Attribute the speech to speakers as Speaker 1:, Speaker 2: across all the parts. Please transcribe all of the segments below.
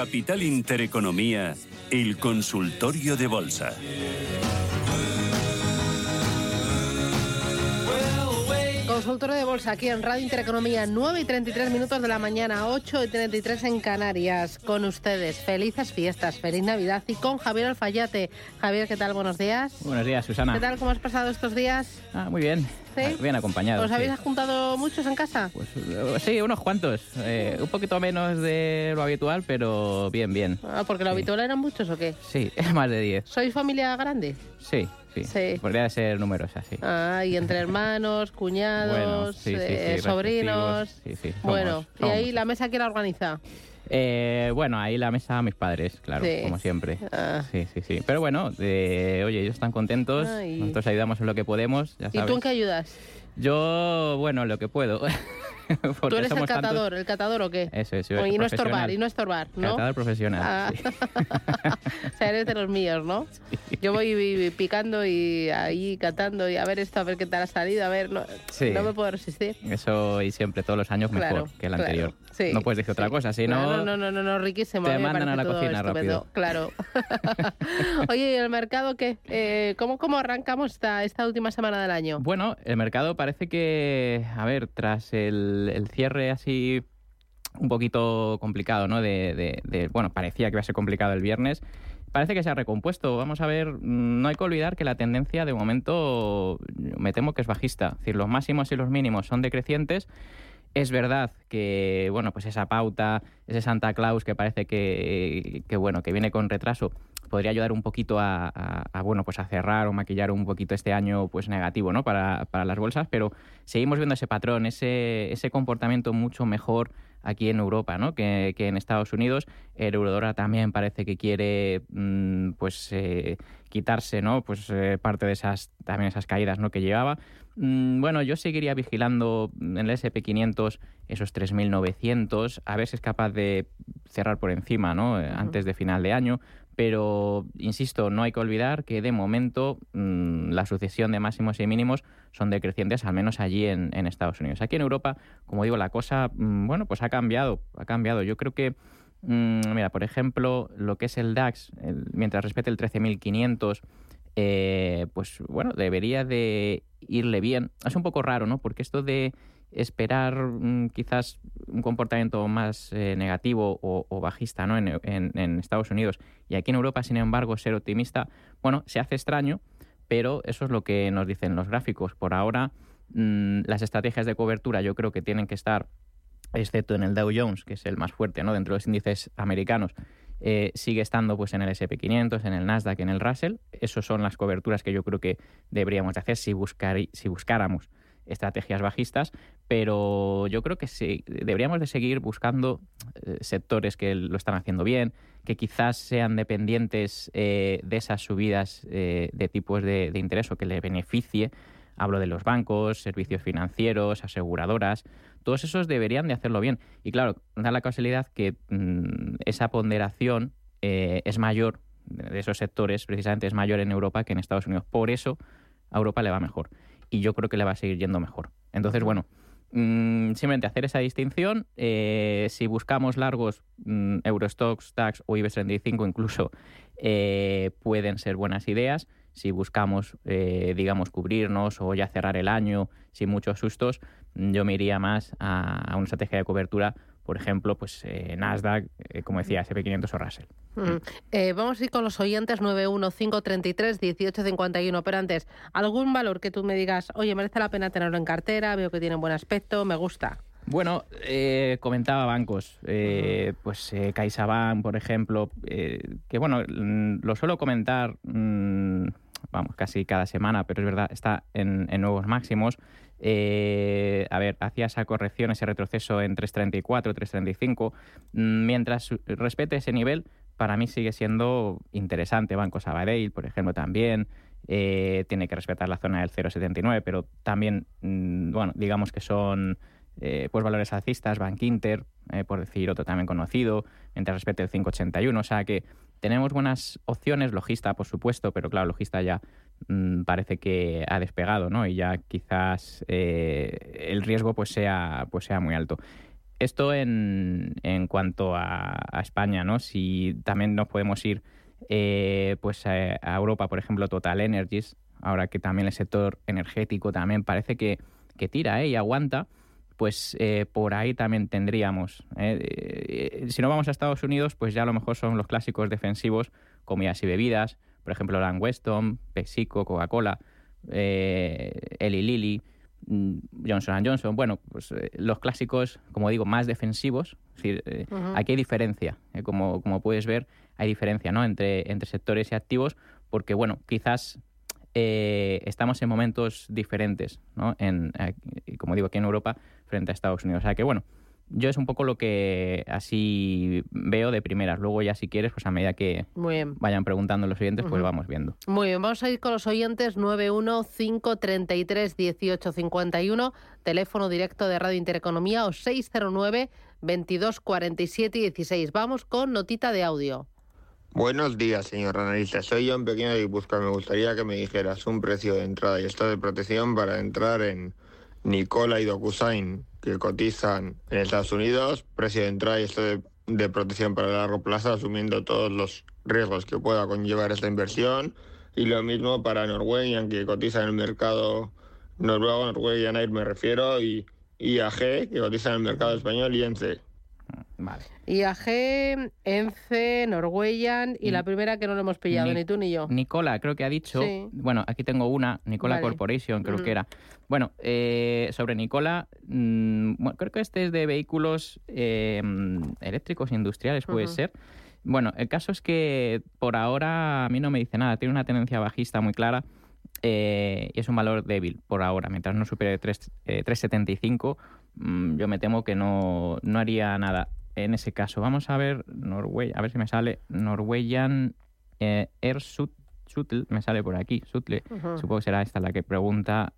Speaker 1: Capital Intereconomía, el consultorio de bolsa.
Speaker 2: Consultorio de bolsa aquí en Radio Intereconomía, 9 y 33 minutos de la mañana, 8 y 33 en Canarias. Con ustedes, felices fiestas, feliz Navidad y con Javier Alfayate. Javier, ¿qué tal? Buenos días.
Speaker 3: Buenos días, Susana.
Speaker 2: ¿Qué tal? ¿Cómo has pasado estos días?
Speaker 3: Ah, muy bien.
Speaker 2: ¿Sí?
Speaker 3: Bien acompañado.
Speaker 2: ¿Os
Speaker 3: sí.
Speaker 2: habéis juntado muchos en casa?
Speaker 3: Pues, eh, sí, unos cuantos. Eh, un poquito menos de lo habitual, pero bien, bien.
Speaker 2: Ah, porque lo
Speaker 3: Sí.
Speaker 2: habitual eran muchos o qué?
Speaker 3: Sí, más de 10.
Speaker 2: ¿Sois familia grande?
Speaker 3: Sí, sí.
Speaker 2: Sí.
Speaker 3: Podría ser numerosa, sí.
Speaker 2: Ah, y entre hermanos, cuñados,
Speaker 3: Bueno, sí, sí,
Speaker 2: eh,
Speaker 3: sí,
Speaker 2: sobrinos.
Speaker 3: somos-
Speaker 2: bueno, y ahí la mesa quién la organiza.
Speaker 3: Eh, bueno, ahí la mesa mis padres, claro,
Speaker 2: Sí.
Speaker 3: como siempre.
Speaker 2: Ah.
Speaker 3: Sí, sí, sí. Pero bueno, eh, oye, ellos están contentos.
Speaker 2: Ay.
Speaker 3: Nosotros ayudamos en lo que podemos, ya
Speaker 2: ¿Y
Speaker 3: sabes.
Speaker 2: tú en qué ayudas?
Speaker 3: Yo, bueno, lo que puedo.
Speaker 2: ¿Tú eres el
Speaker 3: somos tantos-
Speaker 2: catador, el catador o qué?
Speaker 3: Eso es, yo
Speaker 2: y no estorbar, y no estorbar, ¿no?
Speaker 3: Catador profesional.
Speaker 2: Ah.
Speaker 3: sí.
Speaker 2: o sea, eres de los míos, ¿no? Yo voy picando y ahí catando y a ver esto, a ver qué tal ha salido, a ver, no,
Speaker 3: Sí.
Speaker 2: no me puedo resistir.
Speaker 3: Eso y siempre, todos los años, mejor
Speaker 2: Claro,
Speaker 3: que el
Speaker 2: claro,
Speaker 3: anterior.
Speaker 2: sí,
Speaker 3: no puedes decir otra
Speaker 2: sí.
Speaker 3: cosa, si
Speaker 2: no,
Speaker 3: no...
Speaker 2: no, no, no, no, riquísimo.
Speaker 3: te mandan a la cocina rápido.
Speaker 2: Claro. Oye, ¿y el mercado qué? Eh, ¿cómo, ¿Cómo arrancamos esta, esta última semana del año?
Speaker 3: Bueno, el mercado parece que, a ver, tras el, el cierre así un poquito complicado, ¿no? De, bueno, parecía que iba a ser complicado el viernes. Parece que se ha recompuesto. Vamos a ver, no hay que olvidar que la tendencia de momento me temo que es bajista. Es decir, los máximos y los mínimos son decrecientes. Es verdad que, bueno, pues esa pauta, ese Santa Claus que parece que, bueno, que viene con retraso, podría ayudar un poquito a, a- a, bueno, pues a cerrar o maquillar un poquito este año pues negativo, ¿no? Para, para las bolsas, pero seguimos viendo ese patrón, ese, ese comportamiento mucho mejor aquí en Europa, ¿no? Que, que en Estados Unidos. El eurodólar también parece que quiere, mm, pues, eh, quitarse, ¿no? Pues eh, parte de esas, también esas caídas, ¿no? Que llevaba. Mm, Bueno, yo seguiría vigilando en el SP500 esos 3.900, a ver si es capaz de cerrar por encima, ¿no? Antes de final de año. Pero, insisto, no hay que olvidar que de momento mm, la sucesión de máximos y mínimos son decrecientes, al menos allí en, Estados Unidos. Aquí en Europa, como digo, la cosa, mm, bueno, pues ha cambiado, ha cambiado. Yo creo que, mm, mira, por ejemplo, lo que es el DAX, mientras respete el 13.500, eh, pues bueno, debería de irle bien. Es un poco raro, ¿no? Porque esto de esperar mm, quizás un comportamiento más eh, negativo o, bajista ¿no? en Estados Unidos y aquí en Europa, sin embargo, ser optimista, bueno, se hace extraño, pero eso es lo que nos dicen los gráficos. Por ahora, mm, las estrategias de cobertura yo creo que tienen que estar, excepto en el Dow Jones, que es el más fuerte ¿no? dentro de los índices americanos, eh, sigue estando pues en el SP500, en el Nasdaq, en el Russell. Esas son las coberturas que yo creo que deberíamos de hacer si, buscar, si buscáramos estrategias bajistas, pero yo creo que sí, deberíamos de seguir buscando eh, sectores que lo están haciendo bien, que quizás sean dependientes eh, de esas subidas eh, de tipos de, de interés o que le beneficie. Hablo de los bancos, servicios financieros, aseguradoras, todos esos deberían de hacerlo bien. Y claro, da la casualidad que mm, esa ponderación eh, es mayor de esos sectores, precisamente es mayor en Europa que en Estados Unidos. Por eso a Europa le va mejor. Y yo creo que le va a seguir yendo mejor. Entonces, bueno, mm, simplemente hacer esa distinción. eh, si buscamos largos, mm, Eurostox, DAX o IBEX 35 incluso, eh, pueden ser buenas ideas. Si buscamos, eh, digamos, cubrirnos o ya cerrar el año sin muchos sustos, yo me iría más a, a una estrategia de cobertura, por ejemplo, pues eh, Nasdaq, eh, como decía, SP500 o Russell.
Speaker 2: Mm. Eh, vamos a ir con los oyentes 915331851, pero antes, ¿algún valor que tú me digas, oye, merece la pena tenerlo en cartera, veo que tiene buen aspecto, me gusta?
Speaker 3: Bueno, eh, comentaba bancos, eh, pues eh, CaixaBank, por ejemplo, que bueno, mm, lo suelo comentar mm, vamos, casi cada semana, pero es verdad, está en, nuevos máximos. Eh, a ver, hacía esa corrección, ese retroceso en 3.34, 3.35. Mm, mientras respete ese nivel, para mí sigue siendo interesante. Banco Sabadell, por ejemplo, también. Eh, tiene que respetar la zona del 0,79, pero también, mm, bueno, digamos que son eh, pues valores alcistas, Bank Inter, por decir otro también conocido, mientras respete el 581. O sea que tenemos buenas opciones, logista por supuesto, pero claro, logista ya mm, parece que ha despegado, ¿no? Y ya quizás eh, el riesgo pues sea, pues sea muy alto. Esto en, en cuanto a, España, ¿no? Si también nos podemos ir pues a, Europa, por ejemplo, Total Energies, ahora que también el sector energético también parece que, que tira y aguanta pues eh, por ahí también tendríamos. ¿eh? Eh, si no vamos a Estados Unidos, pues ya a lo mejor son los clásicos defensivos, comidas y bebidas, por ejemplo, Lang Weston, PepsiCo, Coca-Cola, Eli Lilly, mm, Johnson Johnson. Bueno, pues los clásicos, como digo, más defensivos. Aquí hay diferencia. como, como puedes ver, hay diferencia ¿no? entre, entre sectores y activos, porque, bueno, quizás estamos en momentos diferentes, ¿no? En, como digo, aquí en Europa frente a Estados Unidos. O sea que bueno, yo es un poco lo que así veo de primeras. Luego ya si quieres, pues a medida que vayan preguntando los oyentes, pues vamos viendo.
Speaker 2: Muy bien, vamos a ir con los oyentes 915331851, teléfono directo de Radio Intereconomía o 609 2247 16. Vamos con notita de audio.
Speaker 4: Buenos días, señor analista. Soy John Pequeño de Guipúzcoa. Me gustaría que me dijeras un precio de entrada y estado de protección para entrar en Nicola y DocuSign, que cotizan en Estados Unidos, precio de entrada y esto de, protección para largo plazo, asumiendo todos los riesgos que pueda conllevar esta inversión. Y lo mismo para Norwegian, que cotiza en el mercado noruego, Norwegian Air me refiero, y IAG, que cotiza en el mercado español y ENCE.
Speaker 2: Vale. IAG, ENCE, Norwegian y la primera que no lo hemos pillado, ni, tú ni yo.
Speaker 3: Nicola, creo que ha dicho. Bueno, aquí tengo una, Nicola Corporation, creo que era. Bueno, eh, sobre Nicola, mm, creo que este es de vehículos eh, eléctricos industriales, puede ser. Bueno, el caso es que por ahora a mí no me dice nada, tiene una tendencia bajista muy clara. Eh, y es un valor débil por ahora. Mientras no supere 3,75, mm, yo me temo que no, no haría nada en ese caso. Vamos a ver Norway, a ver si me sale Norwegian eh, Air me sale por aquí, Sutle, supongo que será esta la que pregunta.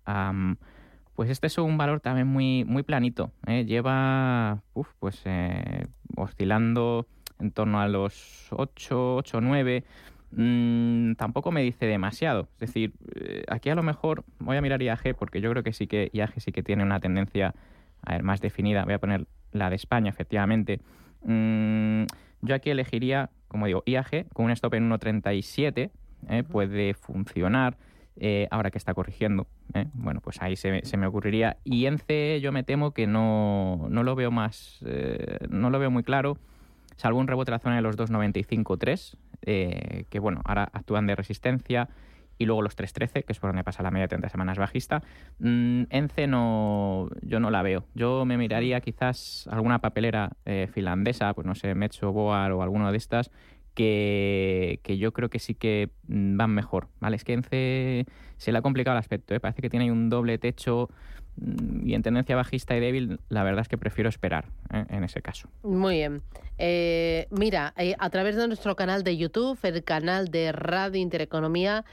Speaker 3: pues este es un valor también muy, muy planito, ¿eh? lleva pues eh, oscilando en torno a los 8, 8, 9. tampoco me dice demasiado. Es decir, eh, aquí a lo mejor voy a mirar IAG porque yo creo que sí que IAG sí que tiene una tendencia a ver, más definida. Voy a poner la de España, efectivamente. Mm, yo aquí elegiría, como digo, IAG con un stop en 1.37, ¿eh? puede funcionar. Eh, ahora que está corrigiendo, ¿eh? bueno, pues ahí se, me ocurriría. Y en C yo me temo que no, no lo veo más, no lo veo muy claro, salvo un rebote en la zona de los 2.95.3, que bueno, ahora actúan de resistencia y luego los 3.13, que es por donde pasa la media de 30 semanas bajista. Mm, ENCE no, yo no la veo. Yo me miraría quizás alguna papelera eh, finlandesa, pues no sé, Metso, Boar o alguna de estas, que, que, yo creo que sí que mm, van mejor. ¿vale? Es que ENCE se le ha complicado el aspecto. ¿eh? Parece que tiene un doble techo y en tendencia bajista y débil, la verdad es que prefiero esperar ¿eh? en ese caso.
Speaker 2: Muy bien. Eh, mira, a través de nuestro canal de YouTube, el canal de Radio Intereconomía,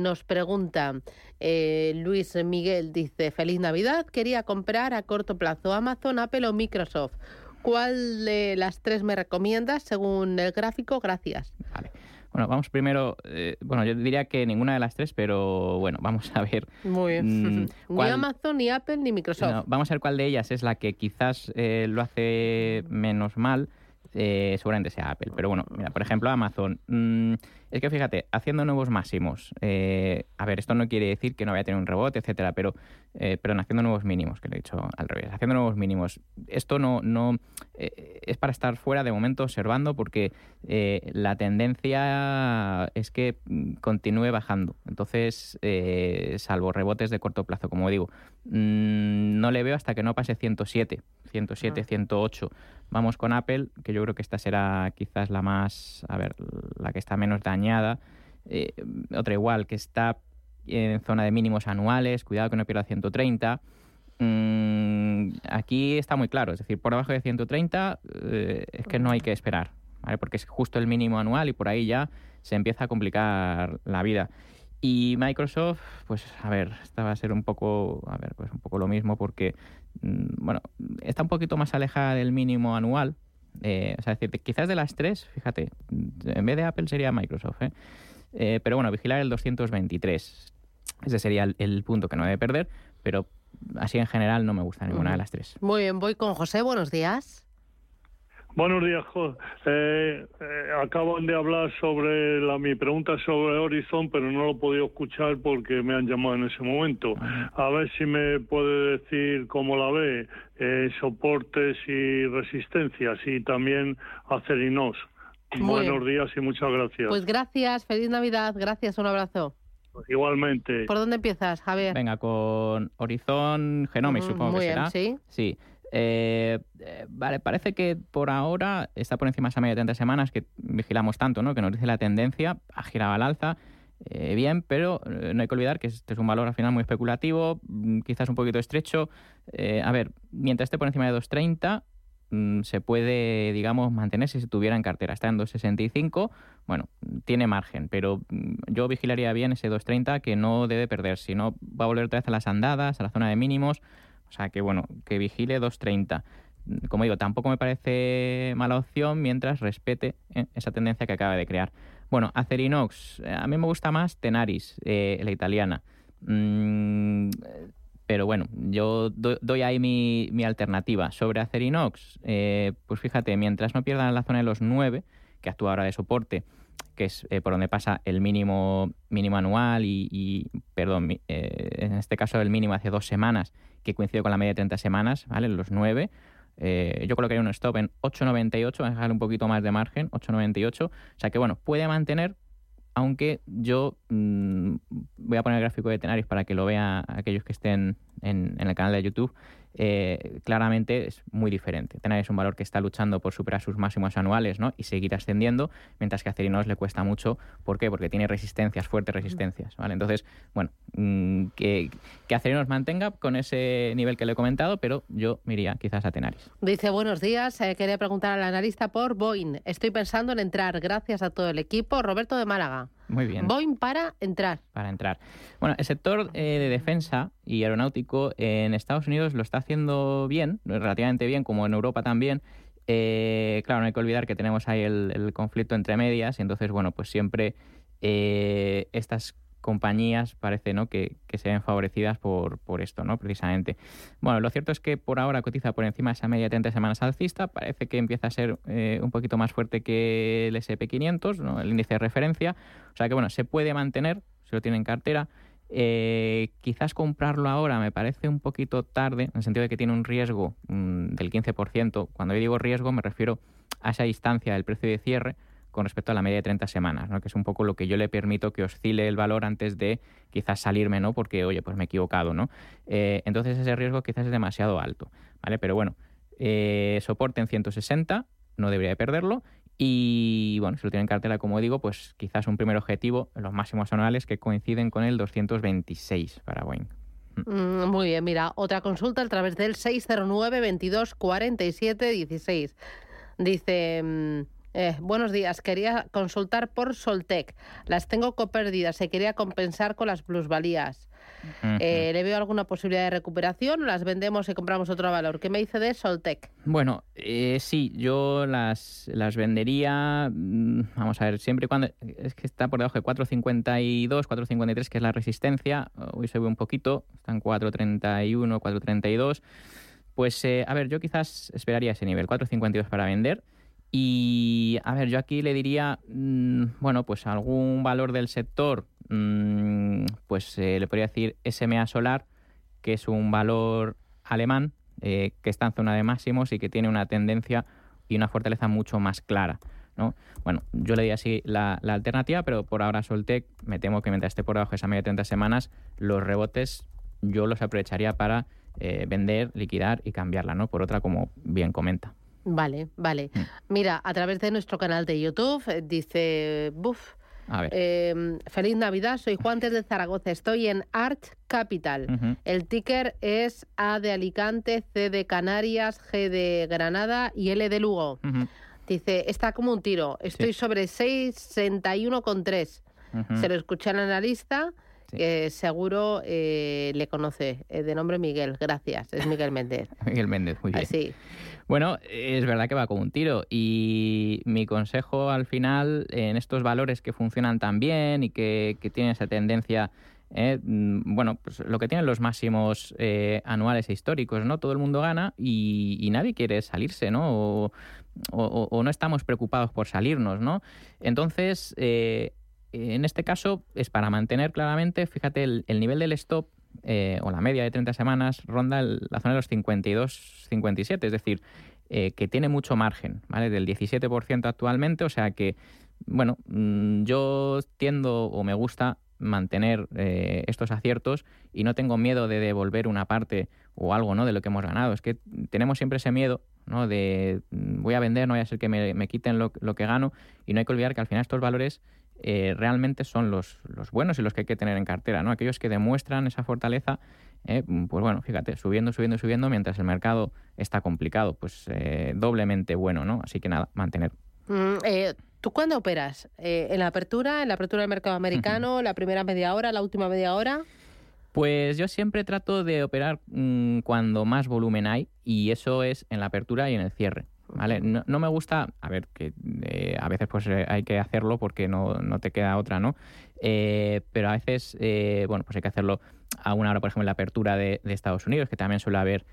Speaker 2: nos pregunta Luis Miguel, dice, feliz Navidad, quería comprar a corto plazo Amazon, Apple o Microsoft. ¿Cuál de las tres me recomiendas según el gráfico? Gracias.
Speaker 3: Vale. Bueno, vamos primero, eh, bueno, yo diría que ninguna de las tres, pero bueno, vamos a ver.
Speaker 2: Muy bien. Mm, ni Amazon, ni Apple, ni Microsoft.
Speaker 3: vamos a ver cuál de ellas es la que quizás eh, lo hace menos mal. Eh, seguramente sea Apple. Pero bueno, mira, por ejemplo, Amazon. Mm, es que fíjate, haciendo nuevos máximos, eh, a ver, esto no quiere decir que no vaya a tener un rebote, etcétera, pero, eh, pero haciendo nuevos mínimos, que lo he dicho al revés, haciendo nuevos mínimos, esto no, no eh, es para estar fuera de momento observando porque la tendencia es que mm, continúe bajando. Entonces, salvo rebotes de corto plazo, como digo, mm, no le veo hasta que no pase 107, 107, 108. Vamos con Apple, que yo creo que esta será quizás la más, a ver, la que está menos dañada. eh, otra igual que está en zona de mínimos anuales, cuidado que no pierda 130. Mm, aquí está muy claro, es decir, por debajo de 130 eh, es que no hay que esperar, porque es justo el mínimo anual y por ahí ya se empieza a complicar la vida. Y Microsoft, pues a ver, esta va a ser un poco, a ver, pues un poco lo mismo porque, mm, bueno, está un poquito más alejada del mínimo anual. Eh, o sea, decir, quizás de las tres, fíjate, en vez de Apple sería Microsoft, ¿eh? Eh, pero bueno, vigilar el 223. Ese sería el, punto que no debe perder, pero así en general no me gusta ninguna de las tres.
Speaker 2: Muy bien, voy con José, buenos días.
Speaker 5: Buenos días, eh, eh, acaban de hablar sobre la, mi pregunta sobre Horizon, pero no lo he podido escuchar porque me han llamado en ese momento. A ver si me puede decir cómo la ve, eh, soportes y resistencias y también acerinos. Buenos días y muchas gracias.
Speaker 2: Pues gracias, feliz Navidad, gracias, un abrazo.
Speaker 5: Igualmente.
Speaker 2: ¿Por dónde empiezas, Javier?
Speaker 3: Venga, con Horizon Genomics, supongo que será.
Speaker 2: Sí.
Speaker 3: Sí. Eh, eh, vale, parece que por ahora está por encima de esa media de 30 semanas que vigilamos tanto, ¿no? Que nos dice la tendencia, ha girado al alza, eh, bien, pero no hay que olvidar que este es un valor al final muy especulativo, mm, quizás un poquito estrecho. a ver, mientras esté por encima de 230, mm, se puede, digamos, mantenerse si tuviera en cartera. Está en 265, bueno, tiene margen, pero mm, yo vigilaría bien ese 230 que no debe perder, si no va a volver otra vez a las andadas, a la zona de mínimos. O sea que bueno, que vigile 2.30. Como digo, tampoco me parece mala opción mientras respete eh, esa tendencia que acaba de crear. Bueno, Acerinox, eh, a mí me gusta más Tenaris, eh, la italiana. Mm, pero bueno, yo doy ahí mi, alternativa. Sobre Acerinox, pues fíjate, mientras no pierdan la zona de los 9, que actúa ahora de soporte, que es por donde pasa el mínimo, mínimo anual y, perdón, en este caso el mínimo hace dos semanas que coincide con la media de 30 semanas, ¿vale? Los 9. Eh, yo colocaría un stop en 8,98, a dejar un poquito más de margen, 8,98. O sea que, bueno, puede mantener, aunque yo mm, voy a poner el gráfico de Tenaris para que lo vean aquellos que estén en, en el canal de YouTube. Eh, claramente es muy diferente. Tener es un valor que está luchando por superar sus máximos anuales ¿no? y seguir ascendiendo, mientras que a le cuesta mucho. ¿Por qué? Porque tiene resistencias, fuertes resistencias. ¿vale? Entonces, bueno, mm, que, que Acerinos mantenga con ese nivel que le he comentado, pero yo me iría quizás a Tenaris.
Speaker 2: Dice, buenos días, eh, quería preguntar al analista por Boeing. Estoy pensando en entrar, gracias a todo el equipo. Roberto de Málaga.
Speaker 3: Muy bien.
Speaker 2: Boeing para entrar.
Speaker 3: Para entrar. Bueno, el sector eh, de defensa y aeronáutico en Estados Unidos lo está haciendo bien, relativamente bien, como en Europa también. Eh, claro, no hay que olvidar que tenemos ahí el, conflicto entre medias y entonces, bueno, pues siempre eh, estas compañías parece ¿no? que, se ven favorecidas por, por, esto, ¿no? precisamente. Bueno, lo cierto es que por ahora cotiza por encima de esa media de 30 semanas alcista, parece que empieza a ser eh, un poquito más fuerte que el SP500, ¿no? el índice de referencia, o sea que bueno, se puede mantener, si lo tiene en cartera, eh, quizás comprarlo ahora me parece un poquito tarde, en el sentido de que tiene un riesgo mm, del 15%. Cuando yo digo riesgo me refiero a esa distancia del precio de cierre, con respecto a la media de 30 semanas, ¿no? que es un poco lo que yo le permito que oscile el valor antes de quizás salirme, ¿no? porque, oye, pues me he equivocado. ¿no? Eh, entonces ese riesgo quizás es demasiado alto. ¿vale? Pero bueno, eh, soporte en 160, no debería de perderlo. Y bueno, si lo tiene en cartera, como digo, pues quizás un primer objetivo los máximos anuales que coinciden con el 226 para Boeing.
Speaker 2: Mm, muy bien, mira, otra consulta a través del 609 22 47 16. Dice... Eh, buenos días, quería consultar por Soltec. Las tengo copérdidas, se quería compensar con las plusvalías. Eh, ¿Le veo alguna posibilidad de recuperación o las vendemos y compramos otro valor? ¿Qué me dice de Soltec?
Speaker 3: Bueno, eh, sí, yo las, las vendería, mm, vamos a ver, siempre y cuando, es que está por debajo de 4.52, 4.53, que es la resistencia, hoy se ve un poquito, están 4.31, 4.32, pues a ver, yo quizás esperaría ese nivel, 4.52 para vender. Y a ver, yo aquí le diría, mm, bueno, pues algún valor del sector, mm, pues eh, le podría decir SMA Solar, que es un valor alemán eh, que está en zona de máximos y que tiene una tendencia y una fortaleza mucho más clara. ¿no? Bueno, yo le diría así la, alternativa, pero por ahora Soltec, me temo que mientras esté por debajo de esa media de 30 semanas, los rebotes yo los aprovecharía para eh, vender, liquidar y cambiarla, ¿no? Por otra, como bien comenta.
Speaker 2: Vale, vale. Mm. Mira, a través de nuestro canal de YouTube eh, dice, buf,
Speaker 3: A ver.
Speaker 2: Eh, feliz Navidad, soy Juan desde Zaragoza, estoy en Art Capital. El ticker es A de Alicante, C de Canarias, G de Granada y L de Lugo. Dice, está como un tiro, estoy
Speaker 3: Sí.
Speaker 2: sobre 61,3.
Speaker 3: ujú.
Speaker 2: Se lo escuché al analista,
Speaker 3: Sí.
Speaker 2: que seguro eh, le conoce, eh, de nombre Miguel, gracias, es Miguel Méndez.
Speaker 3: Miguel Méndez, muy bien.
Speaker 2: Así.
Speaker 3: Bueno, es verdad que va como un tiro y mi consejo al final en estos valores que funcionan tan bien y que, que tienen esa tendencia, eh, mm, bueno, pues lo que tienen los máximos eh, anuales e históricos, ¿no? Todo el mundo gana y, y nadie quiere salirse, ¿no? O, o- o no estamos preocupados por salirnos, ¿no? Entonces, eh, en este caso es para mantener claramente, fíjate, el, el nivel del stop eh, o la media de 30 semanas ronda la zona de los 52-57, es decir, eh, que tiene mucho margen, ¿vale? Del 17% actualmente, o sea que, bueno, mm, yo tiendo o me gusta mantener eh, estos aciertos y no tengo miedo de devolver una parte o algo, ¿no? De lo que hemos ganado. Es que tenemos siempre ese miedo, ¿no? De mm, voy a vender, no vaya a ser que me, me quiten lo, lo que gano y no hay que olvidar que al final estos valores eh, realmente son los, los buenos y los que hay que tener en cartera, ¿no? Aquellos que demuestran esa fortaleza, eh, pues bueno, fíjate, subiendo, subiendo, subiendo, mientras el mercado está complicado, pues eh, doblemente bueno, ¿no? Así que nada, mantener.
Speaker 2: Mm, eh, ¿Tú cuándo operas? Eh, ¿En la apertura? ¿En la apertura del mercado americano? ¿La primera media hora? ¿La última media hora?
Speaker 3: Pues yo siempre trato de operar mm, cuando más volumen hay y eso es en la apertura y en el cierre. ¿Vale? No, no me gusta, a ver, que eh, a veces pues eh, hay que hacerlo porque no, no te queda otra, ¿no? Eh, pero a veces, eh, bueno, pues hay que hacerlo a una hora, por ejemplo, en la apertura de, de Estados Unidos, que también suele haber,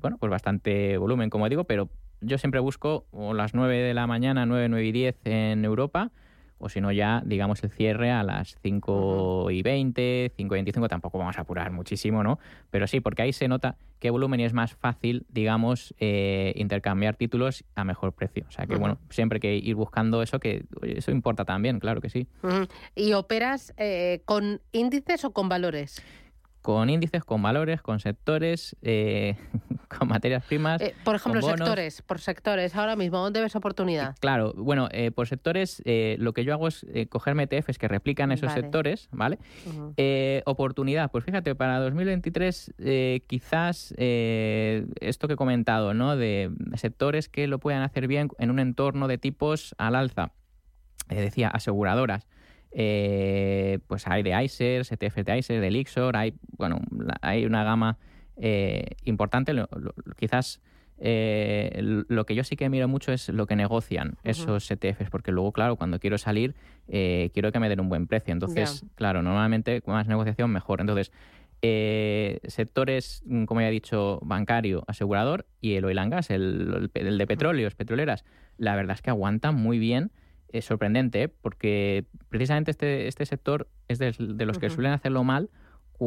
Speaker 3: bueno, pues bastante volumen, como digo, pero yo siempre busco o las 9 de la mañana, 9, 9 y 10 en Europa, o si no ya, digamos, el cierre a las 5 y 20, 5 y 25, tampoco vamos a apurar muchísimo, ¿no? Pero sí, porque ahí se nota qué volumen y es más fácil, digamos, eh, intercambiar títulos a mejor precio. O sea que, bueno, siempre hay que ir buscando eso, que eso importa también, claro que sí.
Speaker 2: ¿Y operas eh, con índices o con valores?
Speaker 3: Con índices, con valores, con sectores, eh, con materias primas.
Speaker 2: Eh, por ejemplo,
Speaker 3: con bonos.
Speaker 2: sectores, por sectores, ahora mismo, ¿dónde ves oportunidad?
Speaker 3: Claro, bueno, eh, por sectores, eh, lo que yo hago es eh, cogerme ETFs que replican esos
Speaker 2: Vale.
Speaker 3: sectores, ¿vale? Eh, oportunidad, pues fíjate, para 2023 eh, quizás eh, esto que he comentado, ¿no? De sectores que lo puedan hacer bien en un entorno de tipos al alza. Eh, decía, aseguradoras. Eh, pues hay de ICER, ETF de ICER, de Lixor, hay, bueno, hay una gama eh, importante. Lo- lo- quizás eh, lo que yo sí que miro mucho es lo que negocian esos ETFs, porque luego, claro, cuando quiero salir, eh, quiero que me den un buen precio. Entonces, claro, normalmente más negociación mejor. Entonces, eh, sectores, mm, como ya he dicho, bancario, asegurador y el oil and gas, el, el de petróleos, petroleras, la verdad es que aguantan muy bien. Es sorprendente, porque precisamente este, este sector es de, de los que suelen hacerlo mal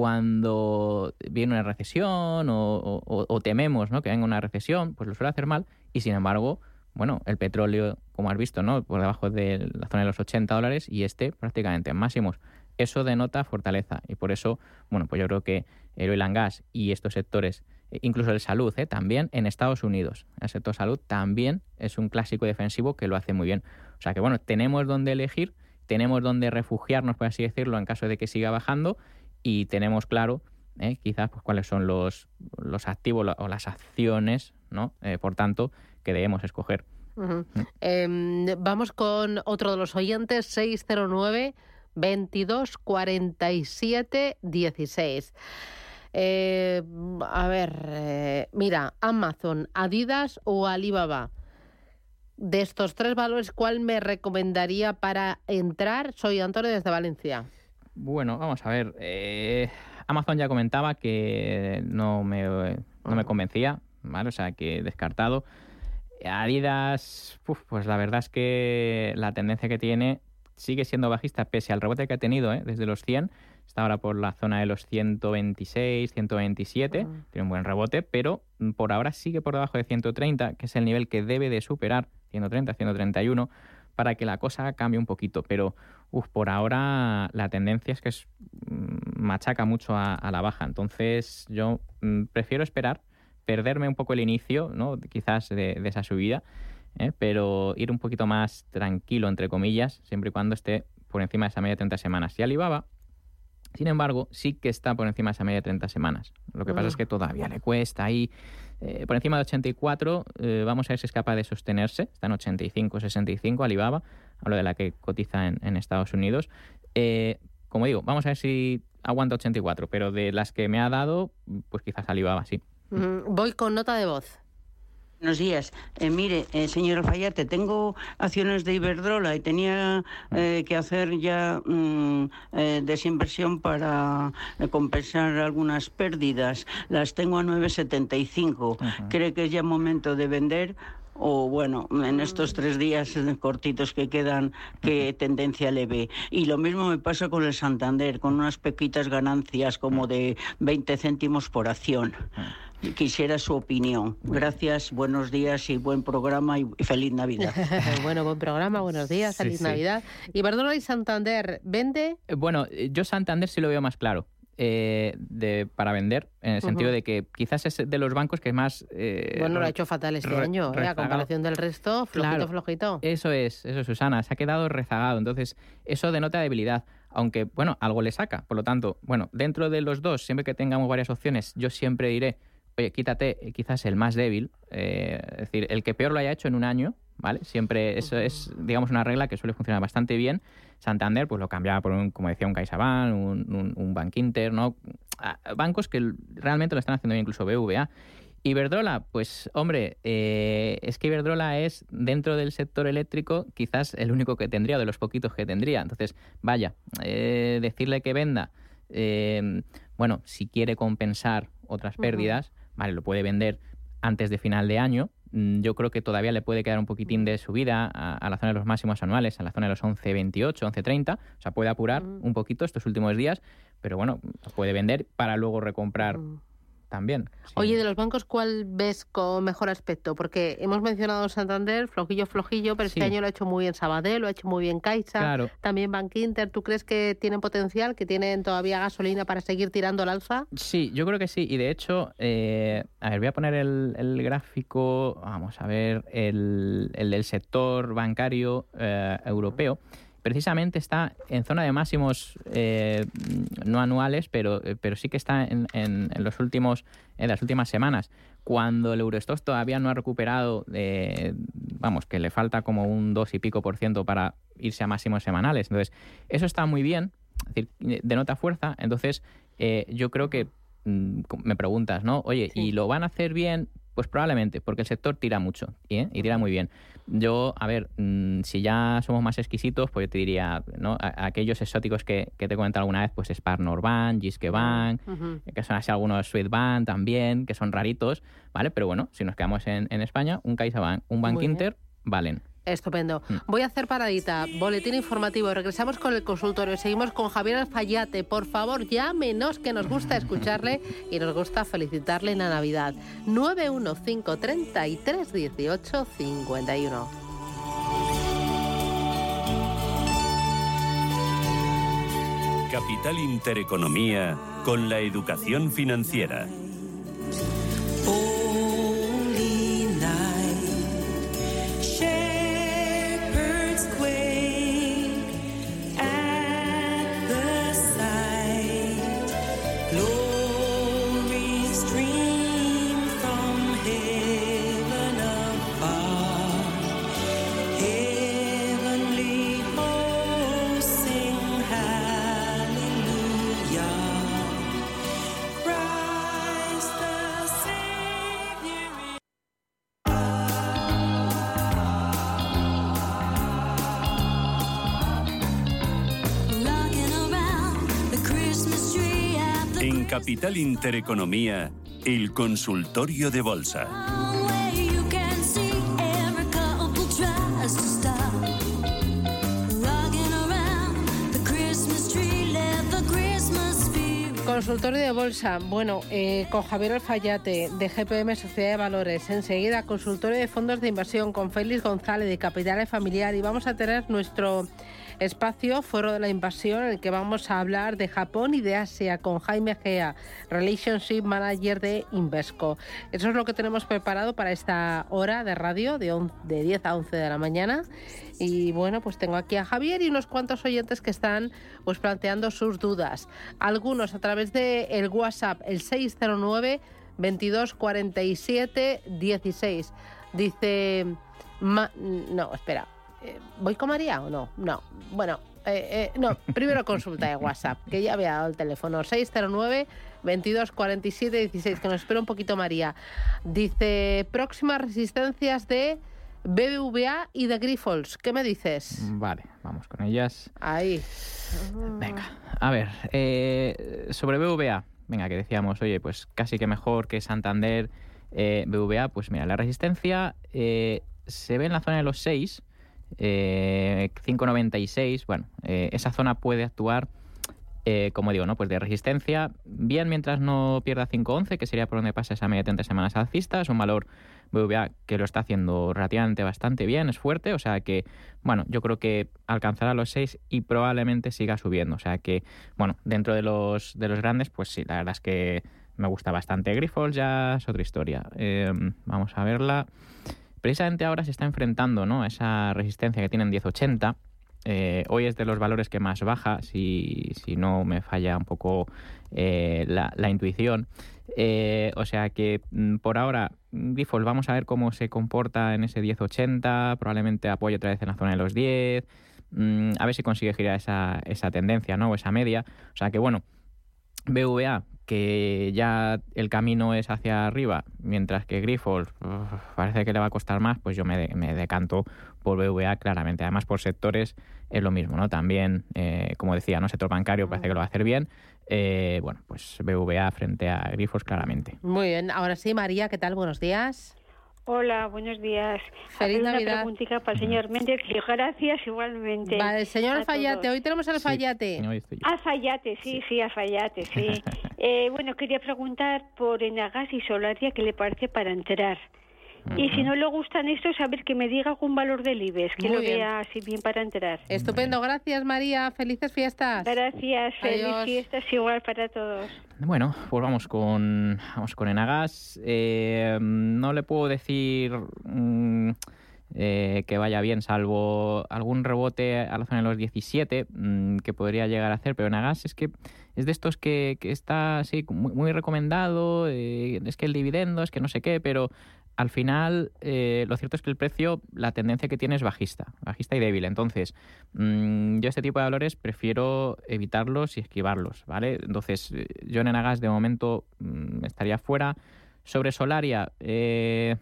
Speaker 3: cuando viene una recesión o, o- o tememos ¿no? que venga una recesión, pues lo suele hacer mal y sin embargo, bueno, el petróleo, como has visto, ¿no? por debajo de la zona de los 80 dólares y este prácticamente en máximos. Eso denota fortaleza y por eso, bueno, pues yo creo que el oil and gas y estos sectores, incluso el salud, ¿eh? también en Estados Unidos, el sector salud también es un clásico defensivo que lo hace muy bien. O sea que bueno, tenemos donde elegir, tenemos donde refugiarnos, por así decirlo, en caso de que siga bajando y tenemos claro ¿eh? quizás pues, cuáles son los, los activos lo- o las acciones, ¿no? Eh, por tanto, que debemos escoger.
Speaker 2: Ujú. Em, vamos con otro de los oyentes, 609 22 47 16. Eh, a ver, eh, mira, Amazon, Adidas o Alibaba. De estos tres valores, ¿cuál me recomendaría para entrar? Soy Antonio desde Valencia.
Speaker 3: Bueno, vamos a ver. eh, Amazon ya comentaba que no me, no me convencía, ¿vale? O sea, que descartado. Adidas, uf, pues la verdad es que la tendencia que tiene sigue siendo bajista pese al rebote que ha tenido ¿eh? desde los 100. Está ahora por la zona de los 126, 127.
Speaker 2: Mm.
Speaker 3: Tiene un buen rebote, pero por ahora sigue por debajo de 130, que es el nivel que debe de superar, 130, 131, para que la cosa cambie un poquito. Pero uf, por ahora la tendencia es que es, mm, machaca mucho a, a la baja. Entonces yo mm, prefiero esperar, perderme un poco el inicio, ¿no? quizás de, de esa subida, ¿eh? pero ir un poquito más tranquilo, entre comillas, siempre y cuando esté por encima de esa media de 30 semanas. Y Alibaba, sin embargo, sí que está por encima de esa media de 30 semanas. Lo que pasa es que todavía le cuesta ahí. eh, por encima de 84, eh, vamos a ver si es capaz de sostenerse. Está en 85, 65 Alibaba. Hablo de la que cotiza en, en Estados Unidos. Eh, como digo, vamos a ver si aguanta 84, pero de las que me ha dado, pues quizás Alibaba sí.
Speaker 2: Mm, Voy con nota de voz.
Speaker 6: Buenos días. Eh, mire, eh, señor Alfayate, tengo acciones de Iberdrola y tenía eh, que hacer ya mm, eh, desinversión para eh, compensar algunas pérdidas. Las tengo a 9,75. ¿Cree que es ya momento de vender? O bueno, en estos tres días cortitos que quedan, ¿qué tendencia le ve? Y lo mismo me pasa con el Santander, con unas pequitas ganancias como de 20 céntimos por acción. Quisiera su opinión. Gracias, buenos días y buen programa y feliz Navidad.
Speaker 2: bueno, buen programa, buenos días,
Speaker 3: Sí,
Speaker 2: feliz
Speaker 3: sí.
Speaker 2: Navidad. Iberdrola y Santander, ¿vende?
Speaker 3: Eh, Bueno, eh, yo Santander sí lo veo más claro. Eh, de, para vender, en el sentido de que quizás es de los bancos que más... eh,
Speaker 2: bueno, lo ha hecho fatal este año, ¿eh? a comparación del resto, flojito,
Speaker 3: Claro.
Speaker 2: flojito.
Speaker 3: Eso es, eso es, Susana, se ha quedado rezagado. Entonces, eso denota debilidad. Aunque, bueno, algo le saca. Por lo tanto, bueno, dentro de los dos, siempre que tengamos varias opciones, yo siempre diré, oye, quítate eh, quizás el más débil. eh, es decir, el que peor lo haya hecho en un año, ¿vale? Siempre eso es, digamos, una regla que suele funcionar bastante bien. Santander, pues lo cambiaba por un, como decía, un CaixaBank, un, un, un Bank Inter, ¿no? Ah, Bancos que realmente lo están haciendo bien, incluso BVA. Iberdrola, pues hombre, eh, es que Iberdrola es dentro del sector eléctrico quizás el único que tendría, o de los poquitos que tendría. Entonces, vaya, eh, decirle que venda, eh, bueno, si quiere compensar otras pérdidas, vale, lo puede vender antes de final de año. Mm, Yo creo que todavía le puede quedar un poquitín de subida a, a la zona de los máximos anuales, a la zona de los 11.28, 11.30. O sea, puede apurar un poquito estos últimos días, pero bueno, puede vender para luego recomprar. También. Sí.
Speaker 2: Oye, de los bancos, ¿cuál ves con mejor aspecto? Porque hemos mencionado Santander, flojillo, flojillo, pero este año lo ha hecho muy bien Sabadell, lo ha hecho muy bien Caixa,
Speaker 3: Claro.
Speaker 2: también Bank Inter. ¿Tú crees que tienen potencial, que tienen todavía gasolina para seguir tirando al alza?
Speaker 3: Sí, yo creo que sí. Y de hecho, eh, a ver, voy a poner el, el gráfico, vamos a ver, el, el del sector bancario eh, europeo. Precisamente está en zona de máximos eh, no anuales, pero, eh, pero sí que está en, en- en los últimos, en las últimas semanas. Cuando el Eurostox todavía no ha recuperado, eh, vamos, que le falta como un 2 y pico por ciento para irse a máximos semanales. Entonces, eso está muy bien, es decir, denota fuerza. Entonces, eh, yo creo que mm, me preguntas, ¿no? Oye,
Speaker 2: Sí.
Speaker 3: ¿y lo van a hacer bien? Pues probablemente, porque el sector tira mucho ¿eh? y tira muy bien. Yo, a ver, mm, si ya somos más exquisitos, pues yo te diría, ¿no? A- aquellos exóticos que, que te he comentado alguna vez, pues Sparnor Bank, Giske Bank, que son así algunos Swedbank también, que son raritos, ¿vale? Pero bueno, si nos quedamos en, en España, un CaixaBank, un Bank. Inter, valen.
Speaker 2: Estupendo.
Speaker 3: Mm.
Speaker 2: Voy a hacer paradita, boletín informativo. Regresamos con el consultorio. Seguimos con Javier Alfayate. Por favor, llámenos, que nos gusta escucharle y nos gusta felicitarle en la Navidad. 91533 18 51.
Speaker 1: Capital Intereconomía con la educación financiera. Capital Intereconomía, el consultorio de bolsa.
Speaker 2: Consultorio de bolsa. Bueno, eh, con Javier Alfayate de GPM Sociedad de Valores. Enseguida, consultorio de fondos de inversión con Félix González de Capitales Familiar. Y vamos a tener nuestro espacio Foro de la Invasión en el que vamos a hablar de Japón y de Asia con Jaime Gea, Relationship Manager de Invesco. Eso es lo que tenemos preparado para esta hora de radio de, de 10 a 11 de la mañana. Y bueno, pues tengo aquí a Javier y unos cuantos oyentes que están pues planteando sus dudas. Algunos a través de el WhatsApp, el 609 22 47 16. Dice... Ma- no, espera. Eh, ¿Voy con María o no? No. Bueno, eh, eh, no. Primero consulta de WhatsApp, que ya había dado el teléfono. 609 22 47 16, que nos espera un poquito María. Dice, próximas resistencias de BBVA y de Grifols. ¿Qué me dices?
Speaker 3: Vale, vamos con ellas.
Speaker 2: Ahí.
Speaker 3: Venga, a ver, eh, sobre BVA, venga, que decíamos, oye, pues casi que mejor que Santander, eh, BVA, pues mira, la resistencia se ve en la zona de los 6, eh, 5,96, bueno, eh, esa zona puede actuar, eh, como digo, ¿no? Pues de resistencia, bien mientras no pierda 5,11, que sería por donde pasa esa media de 30 semanas alcista, es un valor que lo está haciendo relativamente bastante bien, es fuerte, o sea que, bueno, yo creo que alcanzará los 6 y probablemente siga subiendo, o sea que, bueno, dentro de los, de los grandes, pues sí, la verdad es que me gusta bastante. Grifols ya es otra historia. Eh, vamos a verla. Precisamente ahora se está enfrentando ¿no? a esa resistencia que tienen 1080. Eh, hoy es de los valores que más baja, si, si no me falla un poco eh, la, la intuición. Eh, o sea que mm, por ahora, Grifols, vamos a ver cómo se comporta en ese 1080, probablemente apoyo otra vez en la zona de los 10, mm, a ver si consigue girar esa, esa tendencia, ¿no? O esa media. O sea que bueno, BVA, que ya el camino es hacia arriba, mientras que Grifols parece que le va a costar más, pues yo me, me decanto por BVA claramente. Además, por sectores es lo mismo, ¿no? También, eh, como decía, ¿no? sector bancario parece que lo va a hacer bien. Eh, bueno, pues BVA frente a Grifols claramente.
Speaker 2: Muy bien. Ahora sí, María, ¿qué tal? Buenos días.
Speaker 7: Hola, buenos días.
Speaker 2: Feliz
Speaker 7: Hacer
Speaker 2: Navidad.
Speaker 7: Una preguntita para el señor Méndez. y Gracias igualmente.
Speaker 2: Vale, señor Alfayate, hoy tenemos al Alfayate.
Speaker 3: Yo.
Speaker 7: Alfayate, sí, sí, Alfayate, sí. Eh, bueno, quería preguntar por Enagas y Solaria qué le parece para entrar. Y si no le gustan estos, a ver que me diga algún valor del IBEX, que
Speaker 2: Muy
Speaker 7: lo
Speaker 2: bien.
Speaker 7: vea así bien para entrar.
Speaker 2: Estupendo, gracias María. Felices fiestas.
Speaker 7: Gracias, feliz
Speaker 2: Adiós.
Speaker 7: fiestas igual para todos.
Speaker 3: Bueno, pues vamos con, vamos con Enagas. Eh, no le puedo decir mm, eh, que vaya bien, salvo algún rebote a la zona de los 17 mm, que podría llegar a hacer, pero Enagas es que es de estos que, que está así muy, muy recomendado, eh, es que el dividendo, es que no sé qué, pero al final eh, lo cierto es que el precio, la tendencia que tiene es bajista, bajista y débil. Entonces, mm, yo este tipo de valores prefiero evitarlos y esquivarlos, ¿vale? Entonces, eh, yo en Enagas de momento mm, estaría fuera. Sobre Solaria, eh,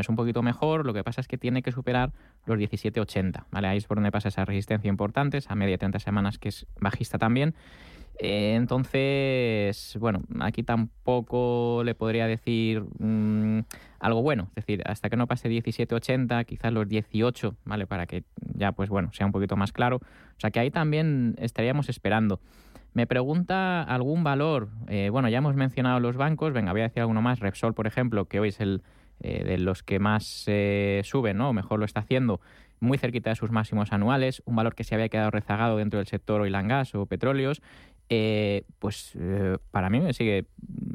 Speaker 3: es un poquito mejor, lo que pasa es que tiene que superar los 17,80, ¿vale? Donde pasa esa resistencia importante, esa media de 30 semanas que es bajista también. Eh, entonces, bueno, aquí tampoco le podría decir mm, algo bueno. Es decir, hasta que no pase 17,80, quizás los 18, ¿vale? Para que ya, pues bueno, sea un poquito más claro. O sea que ahí también estaríamos esperando. Me pregunta algún valor. Eh, bueno, ya hemos mencionado los bancos. Venga, voy a decir alguno más. Repsol, por ejemplo, que hoy es el eh, de los que más eh, suben, ¿no? O mejor lo está haciendo. Muy cerquita de sus máximos anuales. Un valor que se había quedado rezagado dentro del sector oil and gas o petróleos. Eh, pues eh, para mí me sigue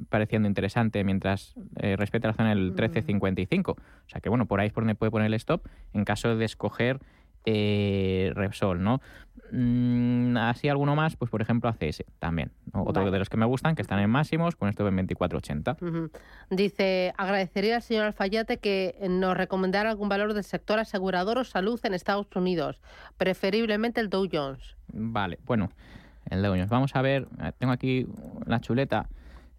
Speaker 3: pareciendo interesante mientras respete la zona del 13.55. O sea que bueno, por ahí es por donde puede poner el stop en caso de escoger eh, Repsol, ¿no? Mm, así alguno más, pues por ejemplo ACS también. Otro
Speaker 2: Vale.
Speaker 3: de los que me gustan, que están en máximos, con esto en 24.80.
Speaker 2: Ujú. Dice, agradecería al señor Alfayate que nos recomendara algún valor del sector asegurador o salud en Estados Unidos, preferiblemente el Dow Jones.
Speaker 3: Vale, bueno, el Dow Jones. Vamos a ver, eh, tengo aquí la chuleta.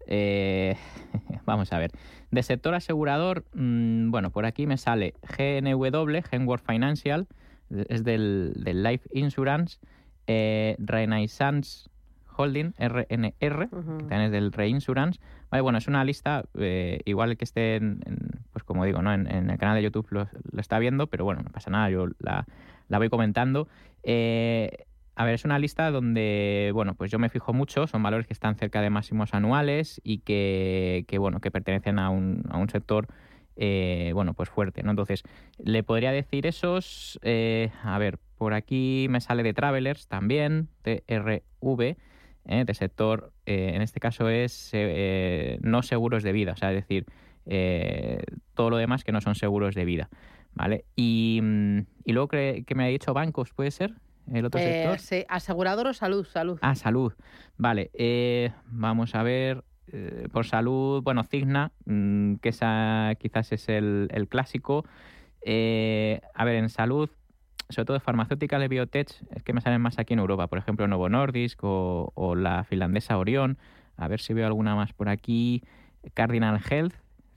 Speaker 3: Eh, vamos a ver. De sector asegurador, mm, bueno, por aquí me sale GNW, Genworth Financial, es del, del Life Insurance, eh, Renaissance Holding, RNR,
Speaker 2: Ujú.
Speaker 3: que también es del Reinsurance. Vale, bueno, es una lista, eh, igual que esté, en, en, pues como digo, ¿no? en, en el canal de YouTube lo, lo está viendo, pero bueno, no pasa nada, yo la, la voy comentando. Eh, a ver, es una lista donde, bueno, pues yo me fijo mucho, son valores que están cerca de máximos anuales y que, que bueno, que pertenecen a un, a un sector eh, bueno, pues fuerte, ¿no? Entonces, le podría decir esos, eh, a ver, por aquí me sale de Travelers también, TRV, eh, de sector, eh, en este caso es no seguros de vida, o sea, es decir, todo lo demás que no son seguros de vida, ¿vale? Y, mm, y luego que, que me ha dicho bancos, ¿puede ser? El otro
Speaker 2: Eh,
Speaker 3: sector.
Speaker 2: sí, asegurador o salud, salud.
Speaker 3: Ah, salud. Vale, eh, vamos a ver. Eh, por salud, bueno, Cigna, mm, que esa quizás es el, clásico. Eh, a ver, en salud, sobre todo farmacéuticas de biotech, es que me salen más aquí en Europa. Por ejemplo, Novo Nordisk o, o la finlandesa Orion. A ver si veo alguna más por aquí. Cardinal Health,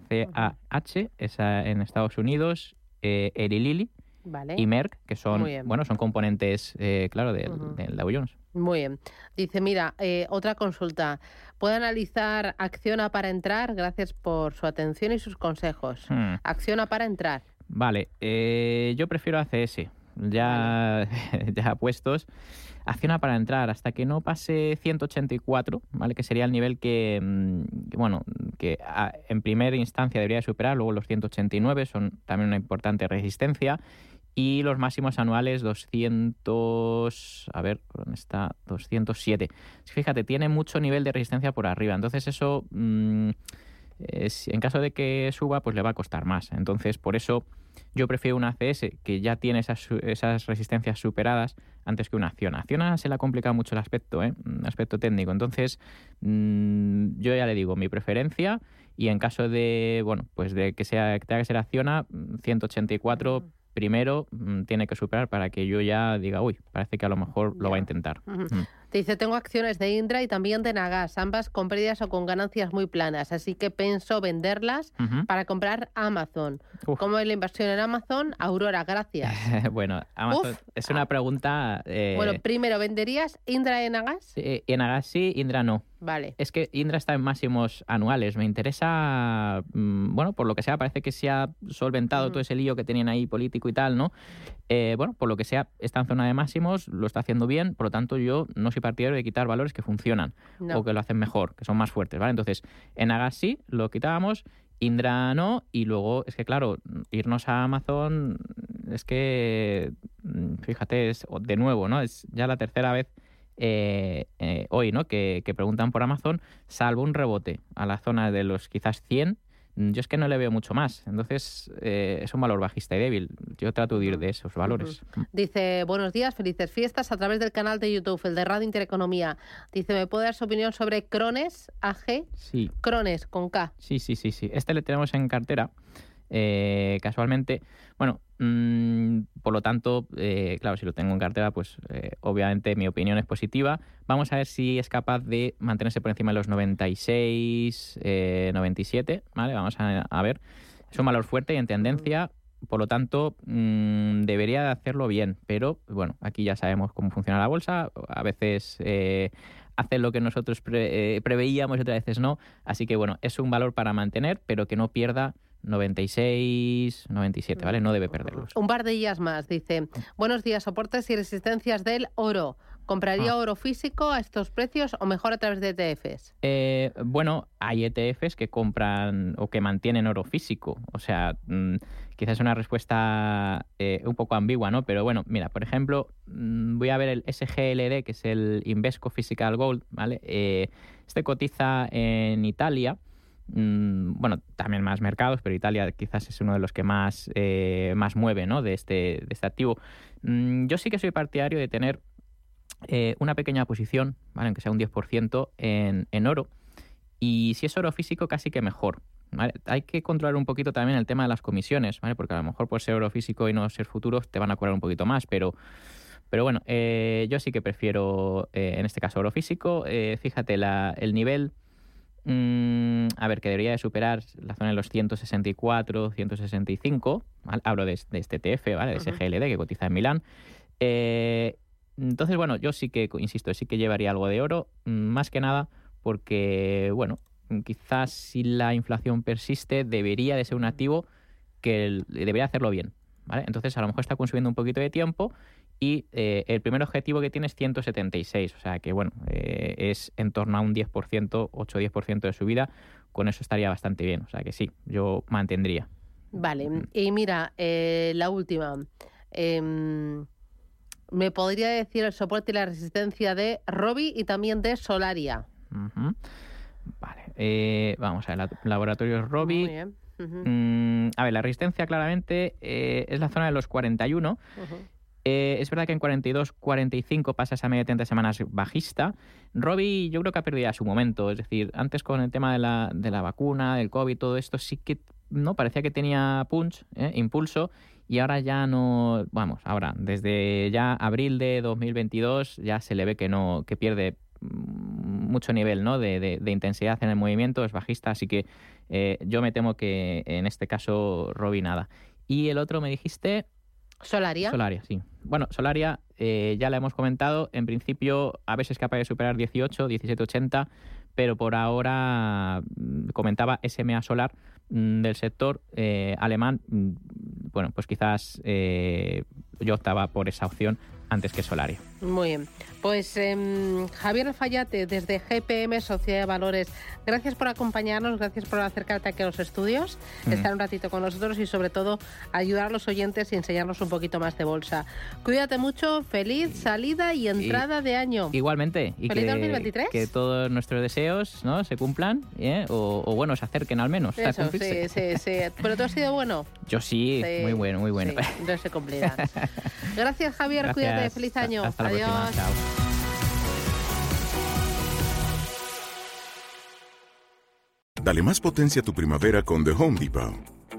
Speaker 3: CAH, esa en Estados Unidos. Eh, Eli Lilly
Speaker 2: Vale.
Speaker 3: y Merck, que son, bueno, son componentes, eh, claro, del,
Speaker 2: Ujú.
Speaker 3: del Dow Jones.
Speaker 2: Muy bien. Dice, mira, eh, otra consulta. ¿Puede analizar Acciona para entrar? Gracias por su atención y sus consejos.
Speaker 3: Hmm.
Speaker 2: Acciona para entrar.
Speaker 3: Vale, eh, yo prefiero ACS. Ya, ya puestos. Acciona para entrar hasta que no pase 184, ¿vale? Que sería el nivel que, mm, que, bueno, que a- en primera instancia debería superar. Luego los 189 son también una importante resistencia. Y los máximos anuales 200... A ver, ¿por ¿dónde está? 207. Fíjate, tiene mucho nivel de resistencia por arriba. Entonces eso... mm, si- en caso de que suba, pues le va a costar más. Entonces, por eso yo prefiero una ACS que ya tiene esas, resistencias superadas antes que una Acciona. Acciona se le ha complicado mucho el aspecto, ¿eh? Aspecto técnico. Entonces, mm, yo ya le digo mi preferencia y en caso de, bueno, pues de que sea que tenga que ser Acciona, mm, 184 primero mm, tiene que superar para que yo ya diga, uy, parece que a lo mejor lo va a intentar. Mm.
Speaker 2: Te dice, tengo acciones de Indra y también de Nagas, ambas con pérdidas o con ganancias muy planas, así que pienso venderlas para comprar Amazon.
Speaker 3: Uf.
Speaker 2: ¿Cómo es la inversión en Amazon? Aurora, gracias.
Speaker 3: bueno, Amazon
Speaker 2: Uf.
Speaker 3: es una pregunta... eh,
Speaker 2: Bueno, primero, ¿venderías Indra y Nagas?
Speaker 3: eh, en Agassi, Indra no.
Speaker 2: Vale.
Speaker 3: Es que Indra está en máximos anuales. Me interesa, mm, bueno, por lo que sea, parece que se ha solventado
Speaker 2: Mm.
Speaker 3: todo ese lío que tenían ahí político y tal, ¿no? Eh, bueno, por lo que sea, está en zona de máximos, lo está haciendo bien, por lo tanto yo no soy partidario de quitar valores que funcionan
Speaker 2: No.
Speaker 3: o que lo hacen mejor, que son más fuertes, ¿vale? Entonces, en Agassi lo quitábamos, Indra no, y luego es que, claro, irnos a Amazon es que, mm, fíjate, es de nuevo, ¿no? Es ya la tercera vez eh, eh, hoy, ¿no? Que, que preguntan por Amazon, salvo un rebote a la zona de los quizás 100, mm, yo es que no le veo mucho más. Entonces, eh, es un valor bajista y débil. Yo trato de ir de esos valores.
Speaker 2: Dice, buenos días, felices fiestas a través del canal de YouTube, el de Radio Intereconomía. Dice, ¿me puede dar su opinión sobre Crones AG?
Speaker 3: Sí,
Speaker 2: Crones, con K.
Speaker 3: sí, sí, sí, sí. Este le tenemos en cartera. Eh, casualmente, bueno, mm, por lo tanto, eh, claro, si lo tengo en cartera, pues eh, obviamente mi opinión es positiva. Vamos a ver si es capaz de mantenerse por encima de los 96, eh, 97, ¿vale? Vamos a, ver. Es un valor fuerte y en tendencia, por lo tanto, mm, debería de hacerlo bien, pero bueno, aquí ya sabemos cómo funciona la bolsa. A veces hace lo que nosotros pre- preveíamos y otras veces no. Así que bueno, es un valor para mantener, pero que no pierda 96, 97, ¿vale? No debe perderlos.
Speaker 2: Un par de días más, dice, buenos días, soportes y resistencias del oro. ¿Compraría
Speaker 3: Ah.
Speaker 2: oro físico a estos precios o mejor a través de ETFs?
Speaker 3: Eh, bueno, hay ETFs que compran o que mantienen oro físico. O sea, mm, quizás es una respuesta eh, un poco ambigua, ¿no? Pero bueno, mira, por ejemplo, mm, voy a ver el SGLD, que es el Invesco Physical Gold, ¿vale? Eh, este cotiza en Italia. Mm, bueno, también más mercados, pero Italia quizás es uno de los que más, eh, más mueve, ¿no? De este, de este activo. Mm, yo sí que soy partidario de tener eh, una pequeña posición, ¿vale? aunque sea un 10% en, en oro. Y si es oro físico, casi que mejor. Hay que controlar un poquito también el tema de las comisiones, ¿vale? porque a lo mejor por ser oro físico y no ser futuros te van a cobrar un poquito más, pero, pero bueno, eh, yo sí que prefiero, eh, en este caso, oro físico. Fíjate, la, el nivel, mm, a ver, que debería de superar la zona de los 164, 165, ¿vale? hablo de, de este TF, ¿vale? de
Speaker 2: Ujú.
Speaker 3: SGLD, que cotiza en Milán. Eh, entonces, bueno, yo sí que, insisto, sí que llevaría algo de oro, mm, más que nada porque, bueno, quizás si la inflación persiste, debería de ser un activo que debería hacerlo bien, ¿vale? Entonces, a lo mejor está consumiendo un poquito de tiempo y eh, el primer objetivo que tiene es 176, o sea que, bueno, eh, es en torno a un 10%, 8-10% de subida, con eso estaría bastante bien, o sea que sí, yo mantendría.
Speaker 2: Vale, y mira, eh, la última. Em, ¿Me podría decir el soporte y la resistencia de Robi y también de Solaria?
Speaker 3: Vale, vamos a ver, la- laboratorios Robi.
Speaker 2: Muy bien.
Speaker 3: Mm, a ver, la resistencia claramente es la zona de los 41.
Speaker 2: ujú.
Speaker 3: Eh, es verdad que en 42-45 pasa esa media de 30 semanas bajista. Robbie yo creo que ha perdido ya su momento. Es decir, antes con el tema de la, de la vacuna, del COVID, todo esto sí que no parecía que tenía punch, ¿eh? impulso. Y ahora ya no, vamos, ahora, desde ya abril de 2022 ya se le ve que no, que pierde mm, mucho nivel ¿no? de, de- de intensidad en el movimiento, es bajista, así que eh, yo me temo que en este caso Robbie nada. Y el otro me dijiste,
Speaker 2: Solaria.
Speaker 3: Solaria, sí. Bueno, Solaria eh, ya la hemos comentado. En principio, a veces es capaz de superar 18, 17, 80, pero por ahora mm, comentaba SMA Solar mm, del sector eh, alemán. mm, Bueno, pues quizás eh, yo optaba por esa opción antes que Solaria.
Speaker 2: Muy bien. Pues em, Javier Alfayate, desde GPM Sociedad de Valores, gracias por acompañarnos, gracias por acercarte aquí a los estudios,
Speaker 3: Mm.
Speaker 2: estar un ratito con nosotros y sobre todo ayudar a los oyentes y enseñarnos un poquito más de bolsa. Cuídate mucho, feliz salida y entrada de año.
Speaker 3: Igualmente, y
Speaker 2: ¿Feliz
Speaker 3: que,
Speaker 2: 2023?
Speaker 3: que todos nuestros deseos ¿no? se cumplan ¿eh? o, o, bueno, se acerquen al menos a
Speaker 2: sí, sí, sí. Pero tú has sido bueno.
Speaker 3: Yo sí,
Speaker 2: Sí,
Speaker 3: muy bueno, muy bueno.
Speaker 2: sí, entonces se cumplirá. Gracias, Javier.
Speaker 3: Gracias.
Speaker 2: Cuídate. Feliz año.
Speaker 3: Hasta la
Speaker 2: Adiós.
Speaker 3: próxima. Chao.
Speaker 8: Dale más potencia a tu primavera con The Home Depot.